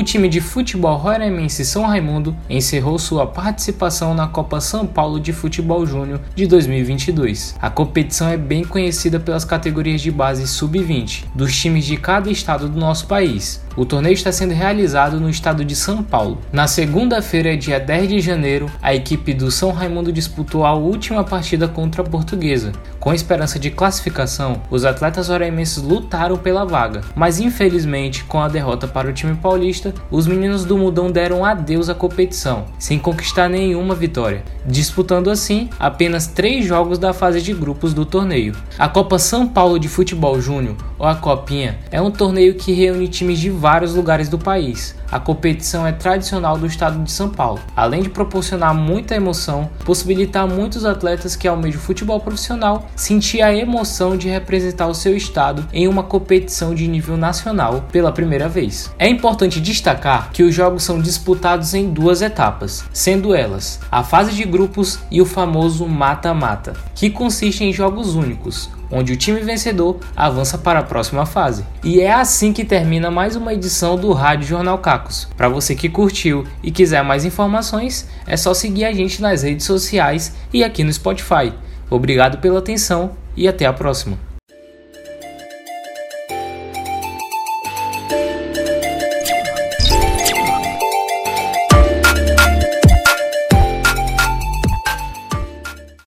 time de futebol roraimense São Raimundo encerrou sua participação na Copa São Paulo de Futebol Júnior de 2022. A competição é bem conhecida pelas categorias de base sub-20 dos times de cada estado do nosso país. O torneio está sendo realizado no estado de São Paulo. Na segunda-feira, dia 10 de janeiro, a equipe do São Raimundo disputou a última partida contra a Portuguesa. Com esperança de classificação, os atletas roraimenses lutaram pela vaga, mas infelizmente, com a derrota para o time os meninos do Mudão deram adeus à competição, sem conquistar nenhuma vitória, disputando assim apenas três jogos da fase de grupos do torneio. A Copa São Paulo de Futebol Júnior, ou a Copinha, é um torneio que reúne times de vários lugares do país. A competição é tradicional do estado de São Paulo, além de proporcionar muita emoção, possibilitar muitos atletas que almejam futebol profissional sentir a emoção de representar o seu estado em uma competição de nível nacional pela primeira vez. É importante destacar que os jogos são disputados em duas etapas, sendo elas a fase de grupos e o famoso mata-mata, que consiste em jogos únicos, onde o time vencedor avança para a próxima fase. E é assim que termina mais uma edição do Rádio Jornal Cacos. Para você que curtiu e quiser mais informações, é só seguir a gente nas redes sociais e aqui no Spotify. Obrigado pela atenção e até a próxima.